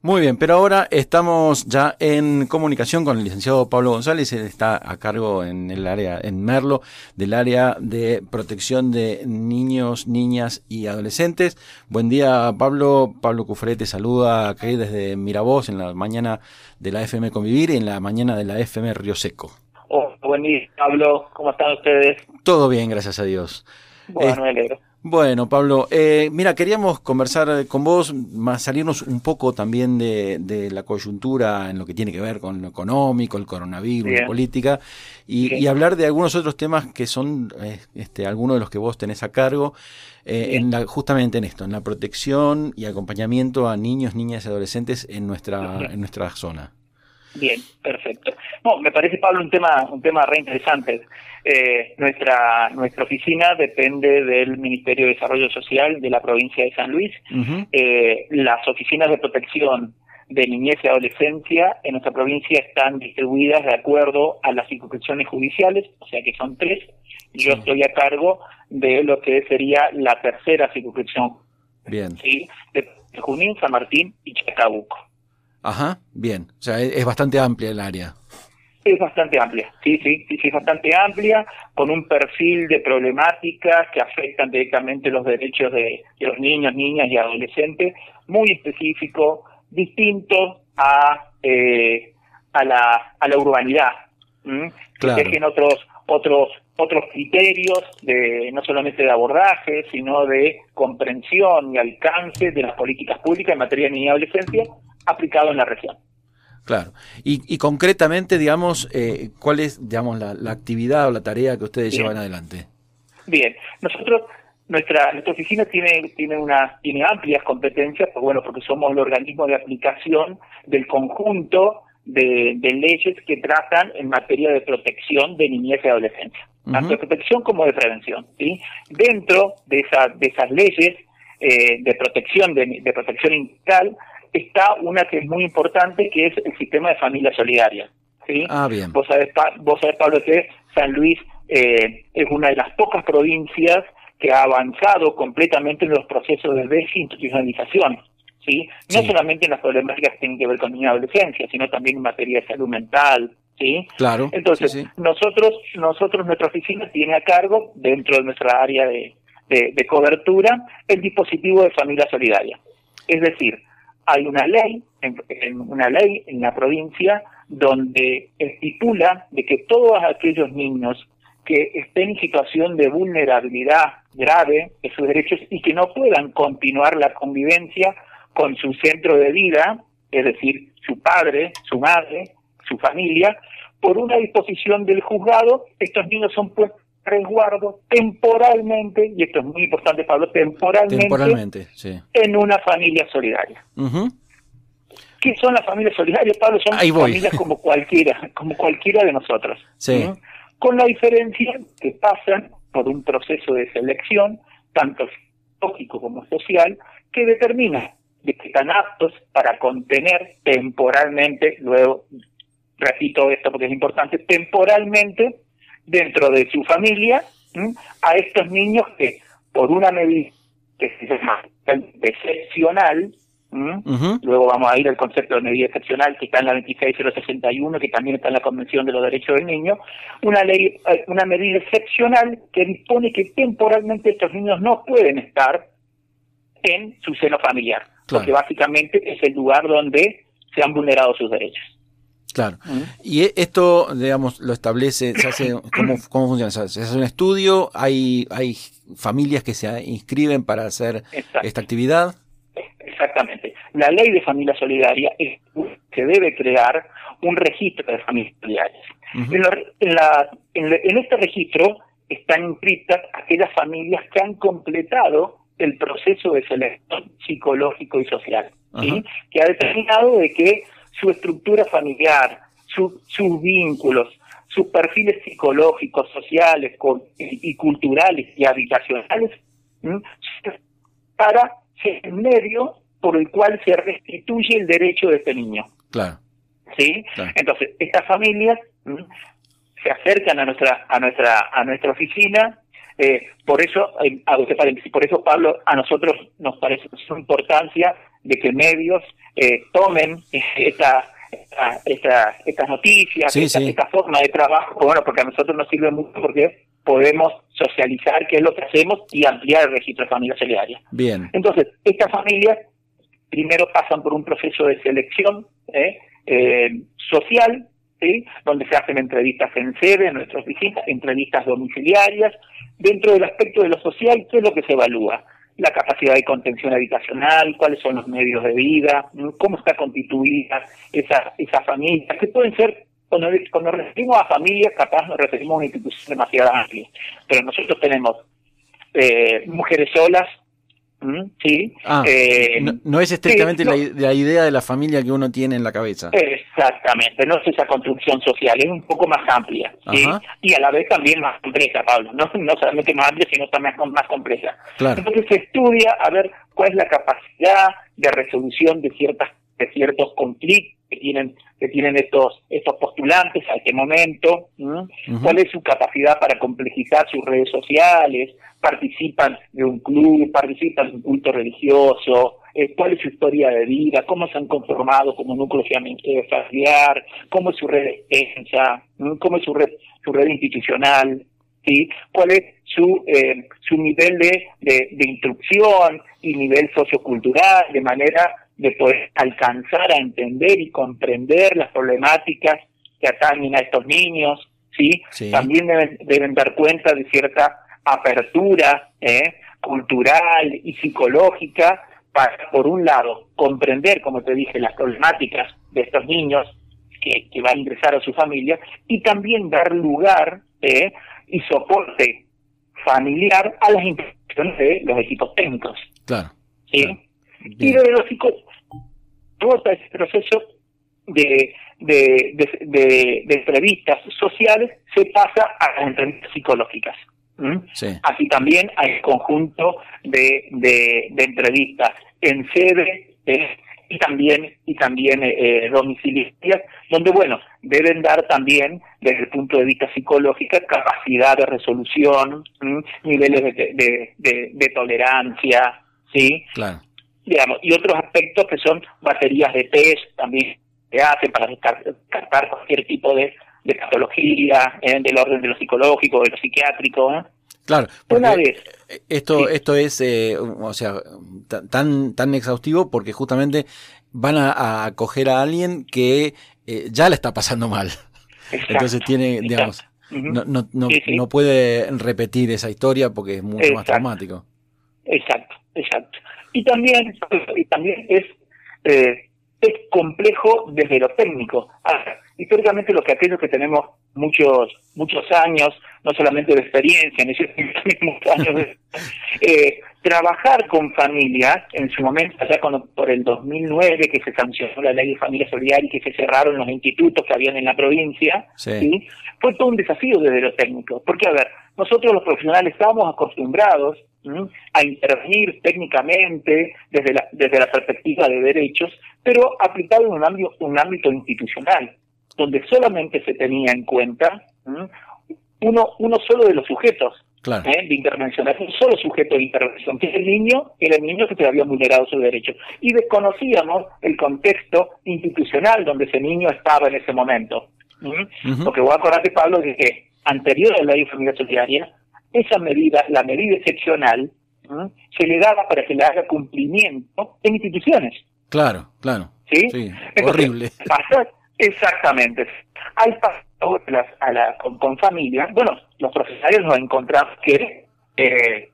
Muy bien, pero ahora estamos ya en comunicación con el licenciado Pablo González, él está a cargo en el área, en Merlo, del área de protección de niños, niñas y adolescentes. Buen día, Pablo. Pablo Cufré te saluda aquí desde Miravoz en la mañana de la FM Convivir y en la mañana de la FM Río Seco. Oh, buen día, Pablo. ¿Cómo están ustedes? Todo bien, gracias a Dios. Bueno, me alegro. Bueno, Pablo, eh, mira, queríamos conversar con vos, más salirnos un poco también de, la coyuntura en lo que tiene que ver con lo económico, el coronavirus, la política, y, hablar de algunos otros temas que son eh, este, algunos de los que vos tenés a cargo, eh, en la, justamente en esto, en la protección y acompañamiento a niños, niñas y adolescentes en nuestra, en nuestra zona. Bien, perfecto. No, me parece, Pablo, un tema, un tema re interesante. Eh, nuestra, nuestra oficina depende del Ministerio de Desarrollo Social de la provincia de San Luis. eh, las oficinas de protección de niñez y adolescencia en nuestra provincia están distribuidas de acuerdo a las circunscripciones judiciales, o sea que son tres. Yo estoy a cargo de lo que sería la tercera circunscripción. Bien. ¿sí? De Junín, San Martín y Chacabuco. Ajá, bien. O sea, es, bastante amplia el área. Es bastante amplia, sí, sí, sí, es bastante amplia, con un perfil de problemáticas que afectan directamente los derechos de, los niños, niñas y adolescentes, muy específico, distinto a, eh, a, la, a la urbanidad, que dejen otros, otros, otros criterios de no solamente de abordaje, sino de comprensión y alcance de las políticas públicas en materia de niñez y adolescencia aplicado en la región. Claro. Y, concretamente, digamos, eh, ¿cuál es, digamos, la, actividad o la tarea que ustedes llevan adelante? Bien, nosotros, nuestra, nuestra oficina tiene, tiene, una, tiene amplias competencias, pues bueno, porque somos el organismo de aplicación del conjunto de, leyes que tratan en materia de protección de niñez y adolescencia, tanto de protección como de prevención. ¿sí? Dentro de, esa, de esas leyes eh, de protección de, de protección integral está una que es muy importante, que es el sistema de familia solidaria. ¿sí? Ah, bien. Vos sabés, vos sabés, Pablo, que San Luis eh, es una de las pocas provincias que ha avanzado completamente en los procesos de desinstitucionalización. ¿sí? No solamente en las problemáticas que tienen que ver con niña y adolescencia, sino también en materia de salud mental, ¿sí? Claro. Entonces, nosotros, nosotros, nuestra oficina tiene a cargo, dentro de nuestra área de, de cobertura, el dispositivo de familia solidaria. Es decir, hay una ley, en, una ley en la provincia donde estipula de que todos aquellos niños que estén en situación de vulnerabilidad grave de sus derechos y que no puedan continuar la convivencia con su centro de vida, es decir, su padre, su madre, su familia, por una disposición del juzgado, estos niños son puestos resguardo temporalmente, y esto es muy importante, Pablo, temporalmente, temporalmente en una familia solidaria. ¿Qué son las familias solidarias, Pablo? Son familias como cualquiera, como cualquiera de nosotros. Con la diferencia que pasan por un proceso de selección, tanto psicológico como social, que determina que están aptos para contener temporalmente, luego repito esto porque es importante, temporalmente dentro de su familia a estos niños que por una medida que se llama excepcional, luego vamos a ir al concepto de medida excepcional que está en la 26061, que también está en la Convención de los Derechos del Niño, una ley, eh, una medida excepcional que dispone que temporalmente estos niños no pueden estar en su seno familiar, porque básicamente es el lugar donde se han vulnerado sus derechos. Claro. Y e, esto, digamos, lo establece, se hace, ¿cómo, cómo funciona? ¿Se hace un estudio? ¿Hay, hay familias que se inscriben para hacer esta actividad? Exactamente. La ley de familia solidaria es que debe crear un registro de familias solidarias. en, la, en, este registro están inscritas aquellas familias que han completado el proceso de selección psicológico y social, que ha determinado de que su estructura familiar, sus vínculos, sus perfiles psicológicos, sociales y, culturales y habitacionales, para ser el medio por el cual se restituye el derecho de este niño. Claro. ¿Sí? Entonces, estas familias se acercan a nuestra a nuestra a nuestra oficina eh, por eso, eh, por eso Pablo, a nosotros nos parece su importancia de que medios eh, tomen esta, esta, estas noticias, esta, forma de trabajo, bueno, porque a nosotros nos sirve mucho porque podemos socializar qué es lo que hacemos y ampliar el registro de familias solidarias. Bien. Entonces, estas familias primero pasan por un proceso de selección ¿eh? Eh, social, ¿sí? donde se hacen entrevistas en sede, en nuestras oficinas, entrevistas domiciliarias. Dentro del aspecto de lo social, ¿qué es lo que se evalúa? La capacidad de contención habitacional, cuáles son los medios de vida, cómo está constituida esa, esa familia, que pueden ser cuando, cuando referimos a familias, capaz nos referimos a una institución demasiado amplia, pero nosotros tenemos eh, mujeres solas, Sí. Ah, eh, no, es estrictamente la, idea de la familia que uno tiene en la cabeza. Exactamente, no es esa construcción social, es un poco más amplia. Y a la vez también más compleja, Pablo. No, no solamente más amplia, sino también más compleja. Entonces se estudia a ver cuál es la capacidad de resolución de ciertas de ciertos conflictos que tienen que tienen estos estos postulantes a este momento, cuál es su capacidad para complejizar sus redes sociales, participan de un club, participan de un culto religioso, eh, cuál es su historia de vida, cómo se han conformado como núcleo familiar, cómo es su red de defensa, cómo es su red su red institucional, ¿sí? cuál es su eh, su nivel de, de, de instrucción y nivel sociocultural, de manera de poder alcanzar a entender y comprender las problemáticas que atañen a estos niños, ¿sí? También deben, deben dar cuenta de cierta apertura ¿eh? cultural y psicológica para, por un lado, comprender, como te dije, las problemáticas de estos niños que, que van a ingresar a su familia y también dar lugar ¿eh? y soporte familiar a las instituciones de los equipos técnicos. Claro. ¿sí? Y de los todo ese proceso de, de, de, entrevistas sociales se pasa a las entrevistas psicológicas. Así también hay conjunto de, de, entrevistas en sede eh, y también y también eh, domiciliarias, donde bueno deben dar también desde el punto de vista psicológico capacidad de resolución, niveles de, de, de, tolerancia, sí, claro digamos, y otros aspectos que son baterías de test también se hacen para descartar cualquier tipo de, patología eh, del orden de lo psicológico, de lo psiquiátrico. ¿eh? Claro, porque esto, esto es, eh, o sea, tan, tan exhaustivo porque justamente van a, acoger a alguien que ya le está pasando mal. Entonces tiene, digamos, no, no, no, no, puede repetir esa historia porque es mucho más traumático. Exacto, exacto y también, y también es, eh, es complejo desde lo técnico. históricamente los que aquellos que tenemos muchos muchos años, no solamente de experiencia, en esos mismos años, eh, trabajar con familias, en su momento, allá cuando, por el 2009 que se sancionó la ley de familia solidaria y que se cerraron los institutos que habían en la provincia, fue todo un desafío desde lo técnico. Porque, a ver, nosotros los profesionales estábamos acostumbrados a intervenir técnicamente desde la, desde la perspectiva de derechos, pero aplicado en un ámbito, un ámbito institucional, donde solamente se tenía en cuenta uno, uno solo de los sujetos ¿eh? de intervención, un solo sujeto de intervención, que es el niño, era el niño que se había vulnerado sus derechos. Y desconocíamos el contexto institucional donde ese niño estaba en ese momento. Lo que voy a acordarte, Pablo, es que anterior a la ley de familia solidaria, esa medida, la medida excepcional, se le daba para que le haga cumplimiento en instituciones. Claro, claro. Sí, horrible. exactamente. Hay pasado a la, con, familia, bueno, los profesionales nos encontramos que eh,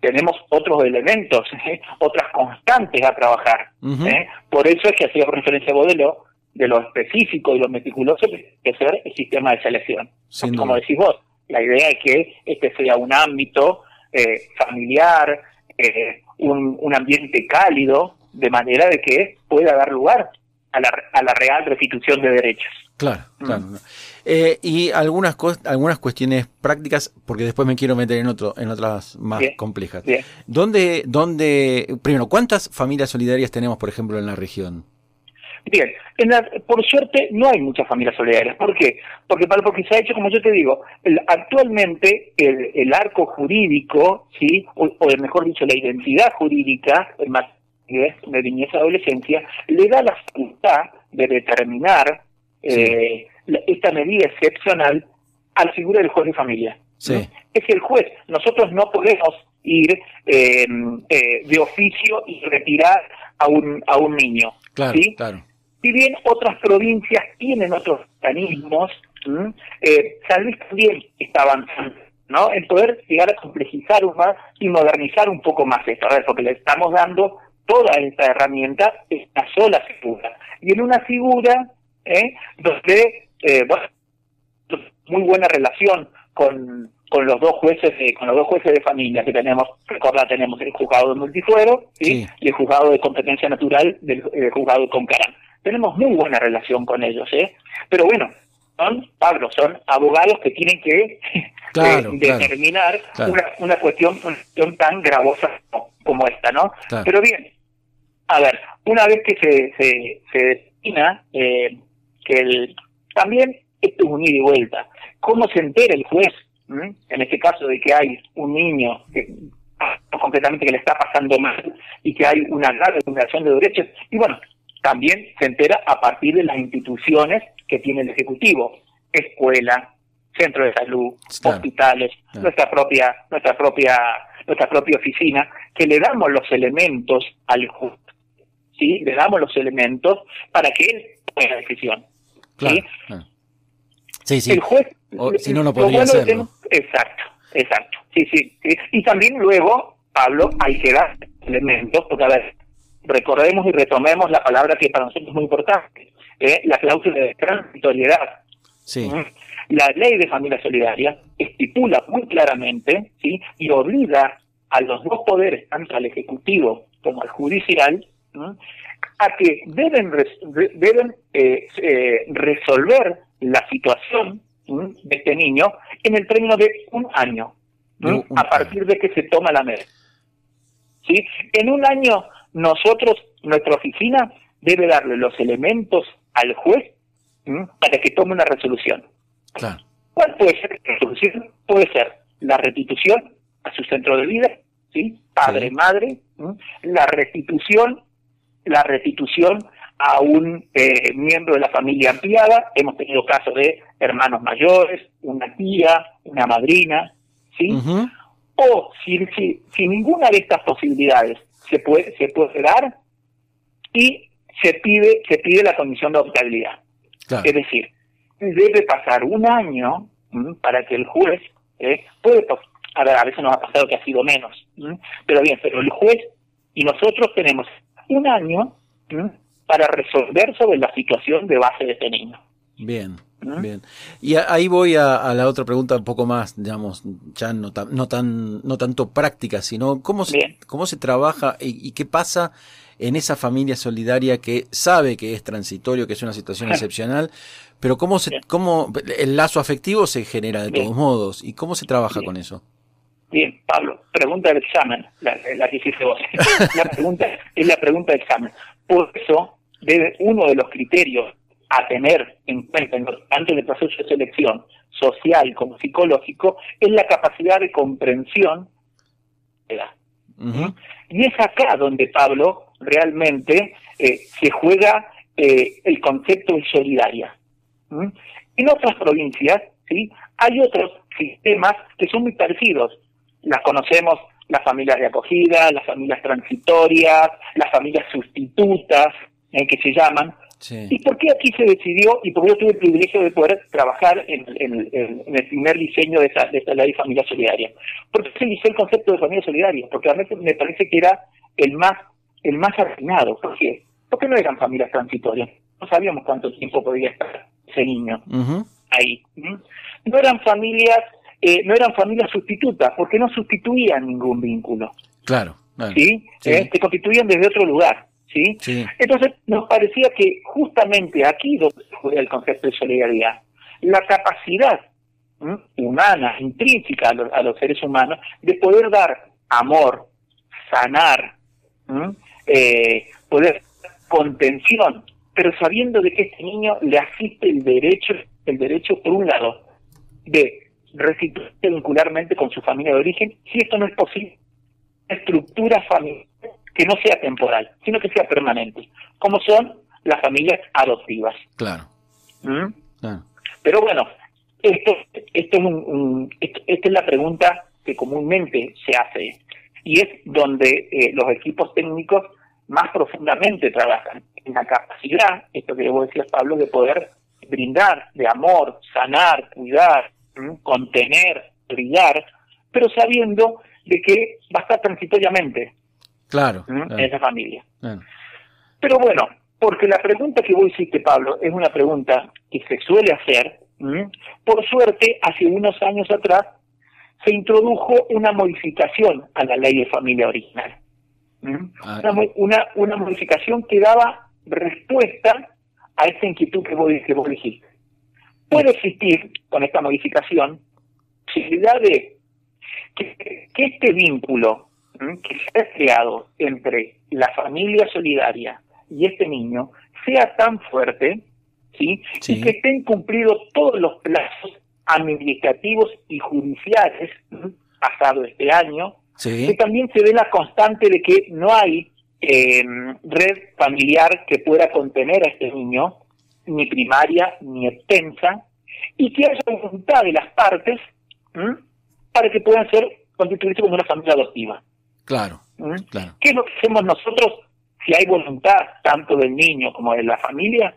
tenemos otros elementos, ¿eh? otras constantes a trabajar. ¿eh? Por eso es que hacía referencia a Bodelo de lo específico y lo meticuloso que ser el sistema de selección. Como decís vos, la idea es que este sea un ámbito eh, familiar, eh, un, un, ambiente cálido, de manera de que pueda dar lugar a la, a la real restitución de derechos. Claro, mm. claro. Eh, y algunas algunas cuestiones prácticas, porque después me quiero meter en otro en otras más complejas. ¿Dónde, ¿Dónde, primero, cuántas familias solidarias tenemos, por ejemplo, en la región? Bien, por suerte no hay muchas familias solidarias. ¿Por qué? Porque, porque se ha hecho, como yo te digo, actualmente el, arco jurídico, ¿sí? O, mejor dicho, la identidad jurídica, de niñez y adolescencia, le da la facultad de determinar eh, esta medida excepcional a la figura del juez de familia. Es el juez. Nosotros no podemos ir eh, eh, de oficio y retirar a un, a un niño. Claro, claro. Si bien otras provincias tienen otros mecanismos, eh, San Luis también está avanzando ¿no? en poder llegar a complejizar más y modernizar un poco más esto, a ver, porque le estamos dando toda esta herramienta esta sola figura. Y en una figura ¿eh? donde, eh, bueno, muy buena relación con, con los dos jueces de, con los dos jueces de familia que tenemos, recordad, tenemos el juzgado de multifuero y el juzgado de competencia natural del juzgado de Concarán. Tenemos muy buena relación con ellos, ¿eh? Pero bueno, son, Pablo, son abogados que tienen que eh, determinar Una, una, cuestión, una cuestión tan gravosa como, esta, ¿no? Pero bien, a ver, una vez que se, se, se determina eh, que el, también esto es un ida y vuelta, ¿cómo se entera el juez, en este caso de que hay un niño que concretamente que le está pasando mal y que hay una grave vulneración de derechos? Y bueno, también se entera a partir de las instituciones que tiene el Ejecutivo, escuela, centro de salud, hospitales, nuestra propia, nuestra propia, nuestra propia oficina, que le damos los elementos al juez, ¿sí? Le damos los elementos para que él tome la decisión. Claro, ¿sí? sí, El juez, si no, no podría hacerlo. exacto, exacto. Sí, sí, sí. Y también luego, Pablo, hay que dar elementos, porque a ver, recordemos y retomemos la palabra que para nosotros es muy importante, ¿eh? la cláusula de transitoriedad. Sí. ¿Mm? La ley de familia solidaria estipula muy claramente ¿sí? y obliga a los dos poderes, tanto al Ejecutivo como al Judicial, a que deben, deben eh, eh, resolver la situación de este niño en el término de un año, a partir de que se toma la medida. ¿Sí? En un año nosotros, nuestra oficina, debe darle los elementos al juez para que tome una resolución. ¿Cuál puede ser la resolución? Puede ser la restitución a su centro de vida, ¿sí? Padre, madre, la restitución, la restitución a un eh, miembro de la familia ampliada. Hemos tenido casos de hermanos mayores, una tía, una madrina, ¿sí? O si, si, si ninguna de estas posibilidades se puede, se puede dar y se pide, se pide la condición de optabilidad. Es decir, debe pasar un año para que el juez eh, puede a ver, a veces nos ha pasado que ha sido menos, pero bien, pero el juez y nosotros tenemos un año para resolver sobre la situación de base de este niño. Bien. Bien. Y ahí voy a, la otra pregunta un poco más, digamos, ya no, tan, no, tan, no tanto práctica, sino cómo se, cómo se trabaja y, qué pasa en esa familia solidaria que sabe que es transitorio, que es una situación excepcional, pero cómo, se, cómo el lazo afectivo se genera de todos modos y cómo se trabaja con eso. Bien, Pablo, pregunta del examen, la, la que hiciste vos. la pregunta es la pregunta del examen. Por eso, debe, uno de los criterios a tener en cuenta tanto en el proceso de selección social como psicológico es la capacidad de comprensión de la Y es acá donde Pablo realmente eh, se juega eh, el concepto de solidaria. En otras provincias ¿sí? hay otros sistemas que son muy parecidos. Las conocemos las familias de acogida, las familias transitorias, las familias sustitutas, eh, que se llaman, ¿Y por qué aquí se decidió, y por qué yo tuve el privilegio de poder trabajar en, el primer diseño de esta, de esta ley familia solidaria? Porque se inició el concepto de familia solidaria, porque a veces me parece que era el más el más afinado. ¿Por qué? Porque no eran familias transitorias. No sabíamos cuánto tiempo podía estar ese niño ahí. No eran familias eh, no eran familias sustitutas, porque no sustituían ningún vínculo. Claro. ¿sí? Eh, se constituían desde otro lugar. ¿Sí? Entonces nos parecía que justamente aquí donde juega el concepto de solidaridad, la capacidad humana, intrínseca a, los seres humanos, de poder dar amor, sanar, eh, poder contención, pero sabiendo de que este niño le asiste el derecho, el derecho por un lado, de restituirse vincularmente con su familia de origen, si esto no es posible, estructura familiar que no sea temporal, sino que sea permanente, como son las familias adoptivas. Claro. ¿Mm? Pero bueno, esto, esto es un, esta es la pregunta que comúnmente se hace y es donde eh, los equipos técnicos más profundamente trabajan en la capacidad, esto que vos decías Pablo, de poder brindar de amor, sanar, cuidar, contener, brillar, pero sabiendo de que va a estar transitoriamente claro, en esa familia. Pero bueno, porque la pregunta que vos hiciste, Pablo, es una pregunta que se suele hacer. Por suerte, hace unos años atrás, se introdujo una modificación a la ley de familia original. Ah, una, una, modificación que daba respuesta a esa inquietud que vos, que vos dijiste. Puede existir, con esta modificación, posibilidad de que, este vínculo que se ha creado entre la familia solidaria y este niño sea tan fuerte, ¿sí? Y que estén cumplidos todos los plazos administrativos y judiciales pasado este año, que también se ve la constante de que no hay em, red familiar que pueda contener a este niño, ni primaria ni extensa, y que haya voluntad de las partes para que puedan ser constituirse como una familia adoptiva. Claro, claro. ¿Qué es lo que hacemos nosotros si hay voluntad tanto del niño como de la familia?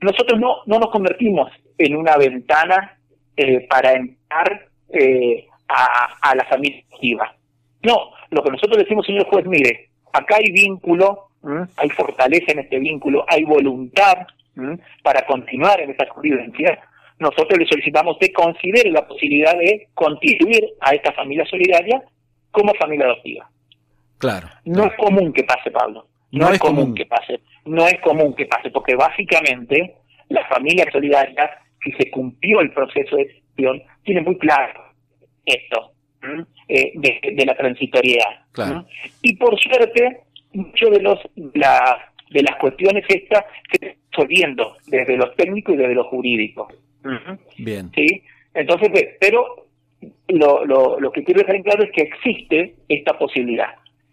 Nosotros no, no nos convertimos en una ventana eh, para entrar eh, a, la familia adoptiva. No, lo que nosotros decimos, señor juez, mire, acá hay vínculo, hay fortaleza en este vínculo, hay voluntad para continuar en esta convivencia, nosotros le solicitamos que considere la posibilidad de constituir a esta familia solidaria como familia adoptiva. Claro. No es común que pase, Pablo. No, es, común. que pase. No es común que pase, porque básicamente la familia solidaria, si se cumplió el proceso de decisión, tiene muy claro esto eh, de, la transitoriedad. Claro. Y por suerte, muchos de los la, de las cuestiones estas se están resolviendo desde los técnicos y desde los jurídicos. Bien. ¿Sí? Entonces, pero lo, lo, lo que quiero dejar en claro es que existe esta posibilidad.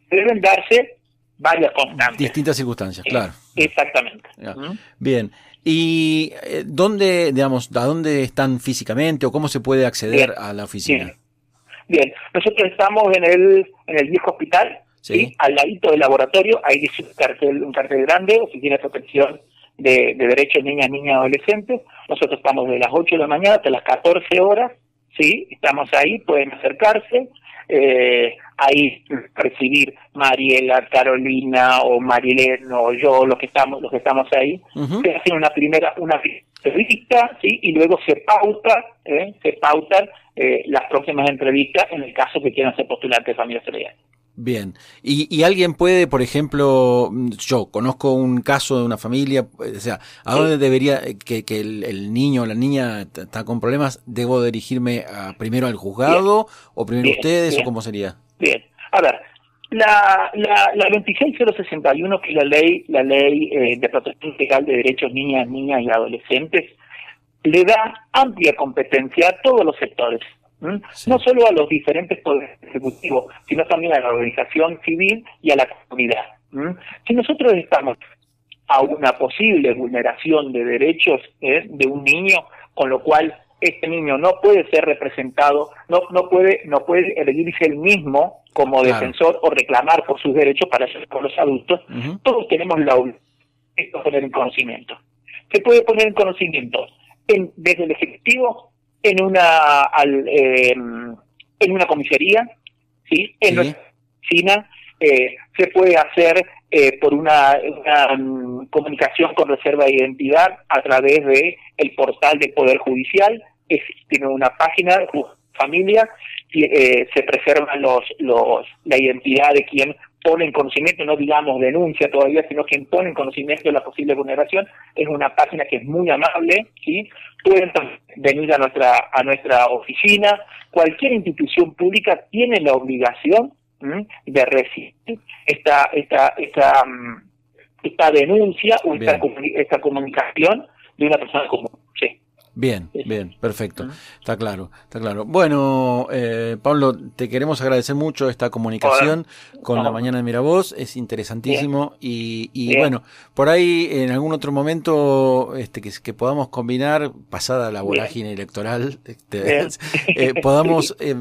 Deben darse varias constantes. Distintas circunstancias, claro. Exactamente. Bien. ¿Y eh, dónde, digamos, a dónde están físicamente o cómo se puede acceder a la oficina? Bien. nosotros estamos en el, en el viejo hospital, ¿sí? al ladito del laboratorio, ahí dice un cartel, un cartel grande, oficina de protección de, derechos niñas, niñas, adolescentes. Nosotros estamos de las 8 de la mañana hasta las 14 horas, ¿sí? Estamos ahí, pueden acercarse, eh, ahí recibir Mariela, Carolina o Marilén o yo, los que estamos, los que estamos ahí, se hace una primera, una entrevista, ¿sí? Y luego se pauta, ¿eh? se pautan eh, las próximas entrevistas en el caso que quieran ser postulantes de familia solidaria. Bien. ¿Y, ¿Y, alguien puede, por ejemplo, yo conozco un caso de una familia, o sea, ¿a dónde debería, que, que el, niño o la niña está con problemas, debo dirigirme a, primero al juzgado o primero ustedes o cómo sería? Bien. A ver, la, la, la 26061, que es la ley, la ley eh, de protección integral de derechos niñas, niñas y adolescentes, le da amplia competencia a todos los sectores no solo a los diferentes poderes ejecutivos, sino también a la organización civil y a la comunidad. Si nosotros estamos a una posible vulneración de derechos ¿eh? de un niño, con lo cual este niño no puede ser representado, no, no puede, no puede elegirse él mismo como defensor o reclamar por sus derechos para ser por los adultos, todos tenemos la obligación de poner en conocimiento. Se puede poner en conocimiento en, desde el Ejecutivo en una al, em, en una comisaría, ¿sí? En nuestra oficina eh, se puede hacer eh, por una, mm, comunicación con reserva de identidad a través de el portal del Poder Judicial, es, tiene una página familia, eh, se preserva los, los, la identidad de quien pone en conocimiento, no digamos denuncia todavía, sino quien pone en conocimiento de la posible vulneración, es una página que es muy amable, ¿sí? Pueden venir a nuestra, a nuestra oficina, cualquier institución pública tiene la obligación de recibir esta, esta, esta, mm, esta denuncia o esta, esta, comunicación de una persona común. Bien, bien, perfecto. Está claro, está claro. Bueno, eh, Pablo, te queremos agradecer mucho esta comunicación con la mañana de Miravoz, es interesantísimo y, y bueno, por ahí en algún otro momento este, que, que podamos combinar, pasada la vorágine electoral, este, eh, podamos, eh,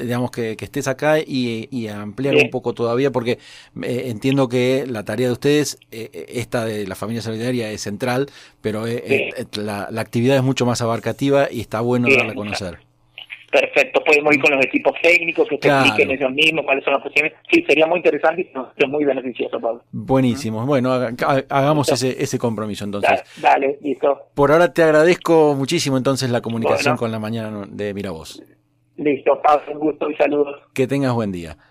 digamos, que, que, estés acá y, y ampliar un poco todavía, porque eh, entiendo que la tarea de ustedes, esta de la familia solidaria es central, pero la, la actividad es mucho más abarcativa y está bueno darla a conocer. Perfecto, podemos ir con los equipos técnicos que te expliquen ellos mismos cuáles son las posiciones. Sí, sería muy interesante y muy beneficioso, Pablo. Buenísimo. Bueno, hagamos ese, ese compromiso entonces. Dale, listo. Por ahora te agradezco muchísimo entonces la comunicación con la mañana de Miravoz. Listo, Pablo, un gusto y saludos. Que tengas buen día.